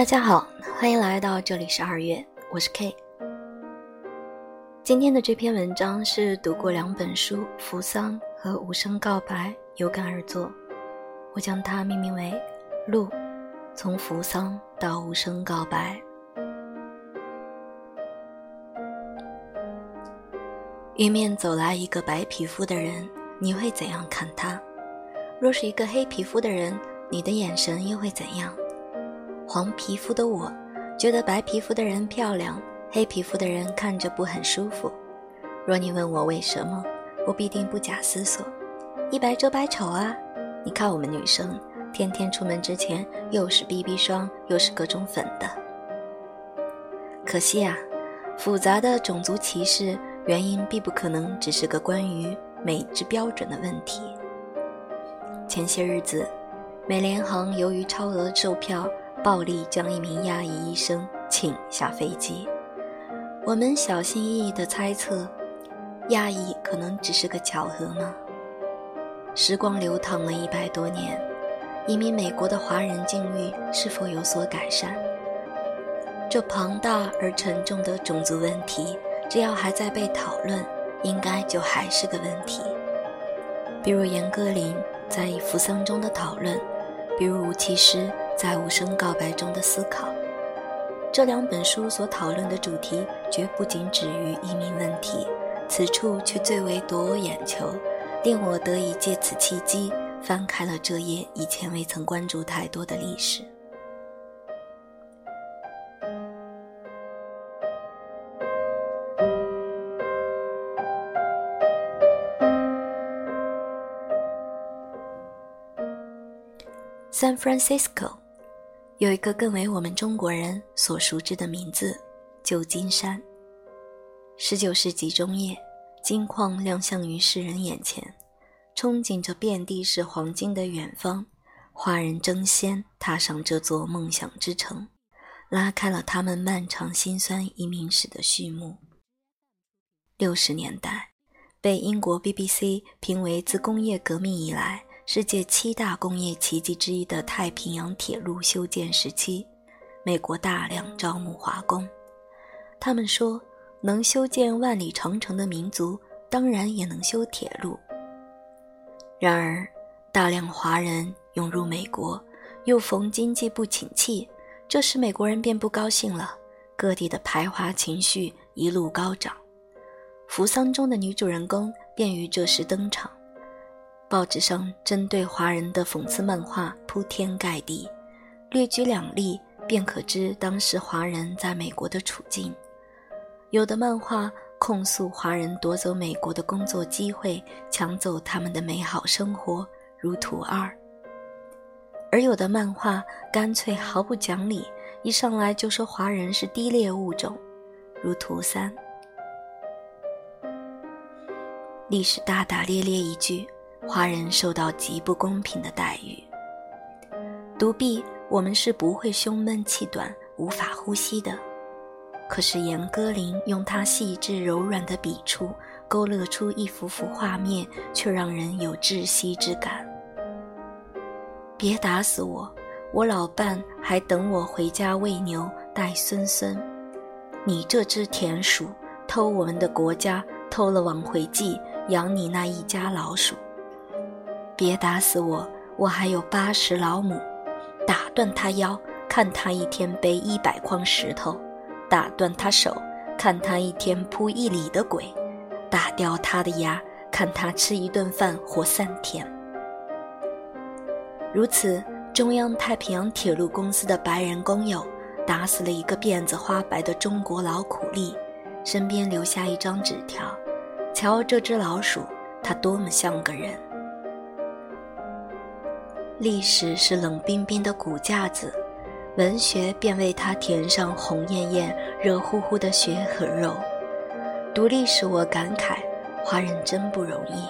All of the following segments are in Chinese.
大家好，欢迎来到这里是二月，我是 K。今天的这篇文章是读过两本书《扶桑》和《无声告白》，有感而作，我将它命名为《路：从扶桑到无声告白》。迎面走来一个白皮肤的人，你会怎样看他？若是一个黑皮肤的人，你的眼神又会怎样？黄皮肤的我，觉得白皮肤的人漂亮，黑皮肤的人看着不很舒服。若你问我为什么，我必定不假思索：一白遮百丑啊！你看我们女生，天天出门之前又是 BB 霜，又是各种粉的。可惜啊，复杂的种族歧视原因必不可能只是个关于美之标准的问题。前些日子，美联航由于超额售票。暴力将一名亚裔医生请下飞机。我们小心翼翼地猜测，亚裔可能只是个巧合吗？时光流淌了一百多年，移民美国的华人境遇是否有所改善？这庞大而沉重的种族问题，只要还在被讨论，应该就还是个问题。比如严歌苓在《扶桑》中的讨论，比如吴奇诗。在无声告白中的思考，这两本书所讨论的主题绝不仅止于移民问题，此处却最为夺我眼球，令我得以借此契机翻开了这页以前未曾关注太多的历史。San Francisco。有一个更为我们中国人所熟知的名字——旧金山。十九世纪中叶，金矿亮相于世人眼前，憧憬着遍地是黄金的远方，华人争先踏上这座梦想之城，拉开了他们漫长辛酸移民史的序幕。六十年代，被英国 BBC 评为自工业革命以来。世界七大工业奇迹之一的太平洋铁路修建时期，美国大量招募华工。他们说，能修建万里长城的民族，当然也能修铁路。然而，大量华人涌入美国，又逢经济不景气，这时美国人便不高兴了，各地的排华情绪一路高涨。扶桑中的女主人公便于这时登场。报纸上针对华人的讽刺漫画铺天盖地，略举两例便可知当时华人在美国的处境。有的漫画控诉华人夺走美国的工作机会，抢走他们的美好生活，如图二；而有的漫画干脆毫不讲理，一上来就说华人是低劣物种，如图三。历史大大咧咧一句。华人受到极不公平的待遇。独臂，我们是不会胸闷气短、无法呼吸的。可是严歌苓用她细致柔软的笔触，勾勒出一幅幅画面，却让人有窒息之感。别打死我，我老伴还等我回家喂牛带孙孙。你这只田鼠，偷我们的国家，偷了往回寄，养你那一家老鼠。别打死我，我还有八十老母，打断他腰，看他一天背一百筐石头；打断他手，看他一天扑一里的鬼；打掉他的牙，看他吃一顿饭活三天。如此，中央太平洋铁路公司的白人工友打死了一个辫子花白的中国老苦力，身边留下一张纸条：“瞧这只老鼠，它多么像个人。”历史是冷冰冰的骨架子，文学便为它填上红艳艳、热乎乎的血和肉。读历史，我感慨，华人真不容易。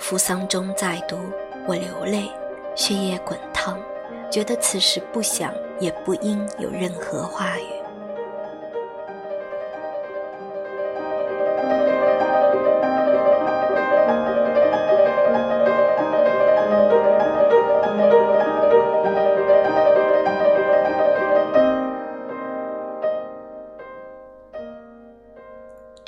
扶桑中再读，我流泪，血液滚烫，觉得此时不想也不应有任何话语。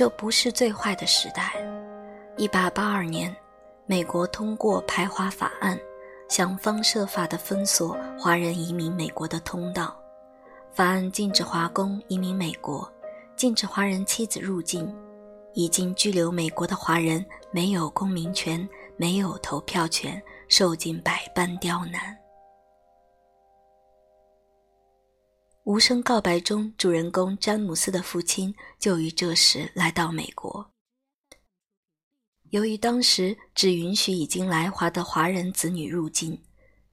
这不是最坏的时代。一八八二年，美国通过排华法案，想方设法地封锁华人移民美国的通道。法案禁止华工移民美国，禁止华人妻子入境。已经居留美国的华人没有公民权，没有投票权，受尽百般刁难。无声告白中，主人公詹姆斯的父亲就于这时来到美国。由于当时只允许已经来华的华人子女入境，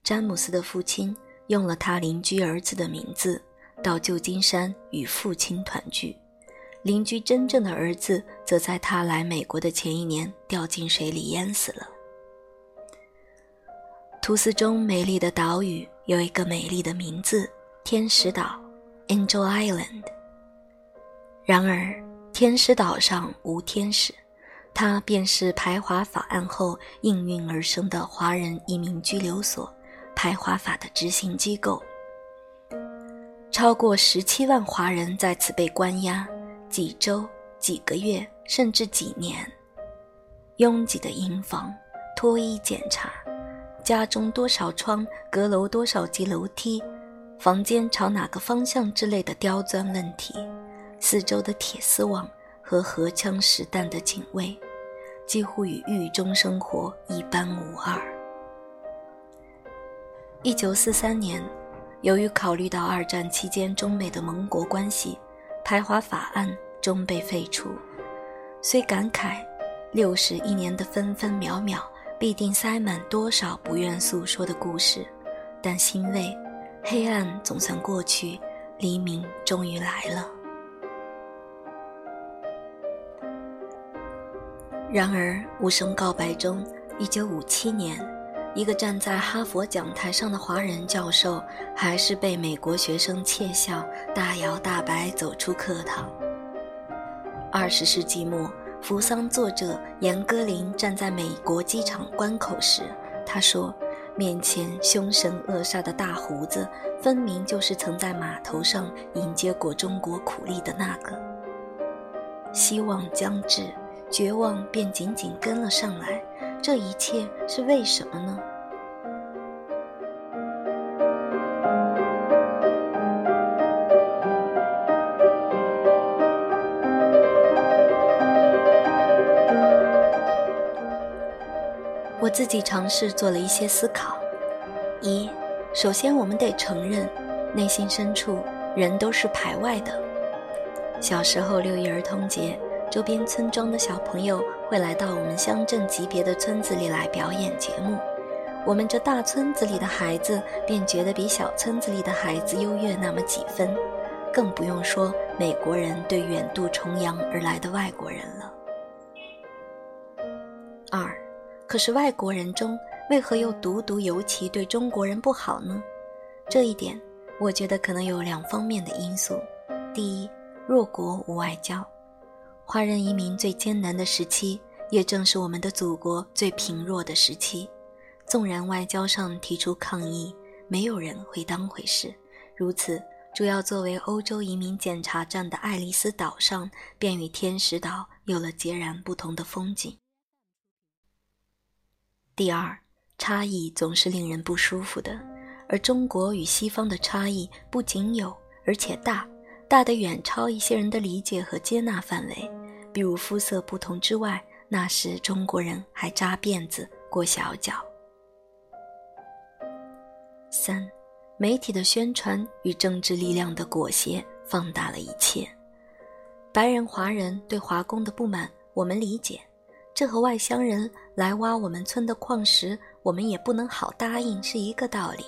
詹姆斯的父亲用了他邻居儿子的名字，到旧金山与父亲团聚。邻居真正的儿子则在他来美国的前一年掉进水里淹死了。图斯中美丽的岛屿有一个美丽的名字——天使岛 （Angel Island）。然而，天使岛上无天使。它便是排华法案后应运而生的华人移民拘留所，排华法的执行机构。超过十七万华人在此被关押，几周、几个月，甚至几年。拥挤的营房，脱衣检查，家中多少窗，阁楼多少级楼梯，房间朝哪个方向之类的刁钻问题，四周的铁丝网和荷枪实弹的警卫。几乎与狱中生活一般无二。一九四三年，由于考虑到二战期间中美的盟国关系，排华法案终被废除。虽感慨六十一年的分分秒秒必定塞满多少不愿诉说的故事，但欣慰，黑暗总算过去，黎明终于来了。然而，无声告白中，一九五七年，一个站在哈佛讲台上的华人教授，还是被美国学生窃笑，大摇大摆走出课堂。二十世纪末，扶桑作者严歌苓站在美国机场关口时，他说：“面前凶神恶煞的大胡子，分明就是曾在码头上迎接过中国苦力的那个。”希望将至。绝望便紧紧跟了上来，这一切是为什么呢？我自己尝试做了一些思考：一，首先我们得承认，内心深处人都是排外的。小时候六一儿童节。周边村庄的小朋友会来到我们乡镇级别的村子里来表演节目，我们这大村子里的孩子便觉得比小村子里的孩子优越那么几分，更不用说美国人对远渡重洋而来的外国人了。可是外国人中为何又独独尤其对中国人不好呢？这一点，我觉得可能有两方面的因素：第一，弱国无外交。华人移民最艰难的时期，也正是我们的祖国最贫弱的时期。纵然外交上提出抗议，没有人会当回事。如此，主要作为欧洲移民检查站的爱丽丝岛上，便与天使岛有了截然不同的风景。第二，差异总是令人不舒服的，而中国与西方的差异不仅有，而且大。大得远超一些人的理解和接纳范围，比如肤色不同之外，那时中国人还扎辫子、裹小脚。三，媒体的宣传与政治力量的裹挟放大了一切。白人华人对华工的不满，我们理解，这和外乡人来挖我们村的矿石，我们也不能好答应，是一个道理。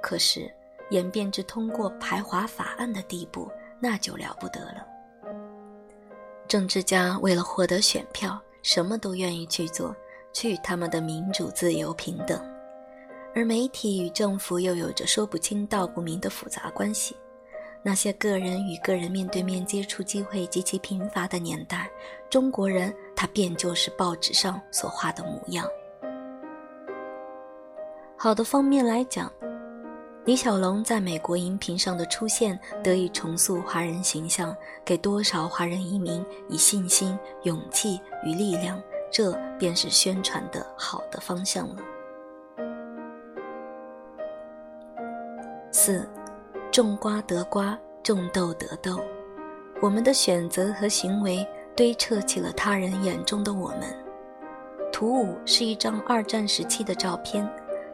可是。演变至通过排华法案的地步，那就了不得了。政治家为了获得选票，什么都愿意去做，去他们的民主、自由、平等。而媒体与政府又有着说不清道不明的复杂关系。那些个人与个人面对面接触机会极其贫乏的年代，中国人他便就是报纸上所画的模样。好的方面来讲。李小龙在美国荧屏上的出现，得以重塑华人形象，给多少华人移民以信心、勇气与力量。这便是宣传的好的方向了。四，种瓜得瓜，种豆得豆。我们的选择和行为堆砌起了他人眼中的我们。图五是一张二战时期的照片，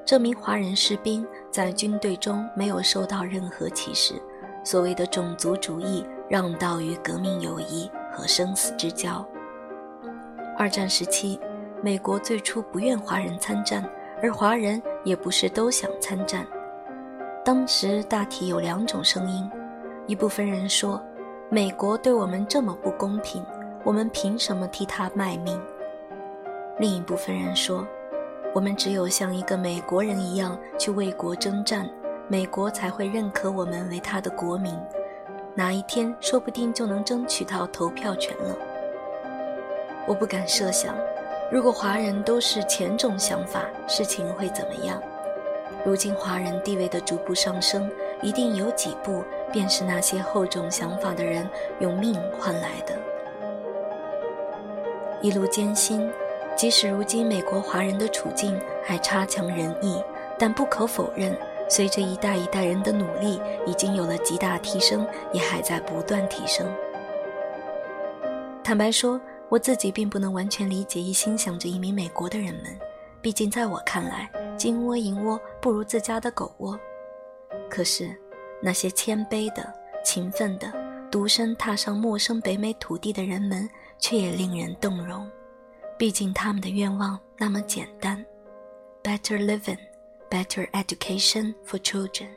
这名华人士兵在军队中没有受到任何歧视。所谓的种族主义让道于革命友谊和生死之交。二战时期，美国最初不愿华人参战，而华人也不是都想参战。当时大体有两种声音：一部分人说，美国对我们这么不公平，我们凭什么替他卖命？另一部分人说，我们只有像一个美国人一样去为国征战，美国才会认可我们为他的国民，哪一天说不定就能争取到投票权了。我不敢设想，如果华人都是前种想法，事情会怎么样？如今华人地位的逐步上升，一定有几步便是那些厚重想法的人用命换来的。一路艰辛，即使如今美国华人的处境还差强人意，但不可否认，随着一代一代人的努力，已经有了极大提升，也还在不断提升。坦白说。我自己并不能完全理解一心想着移民美国的人们，毕竟在我看来，金窝银窝不如自家的狗窝。可是，那些谦卑的、勤奋的、独身踏上陌生北美土地的人们，却也令人动容。毕竟他们的愿望那么简单：better living, better education for children。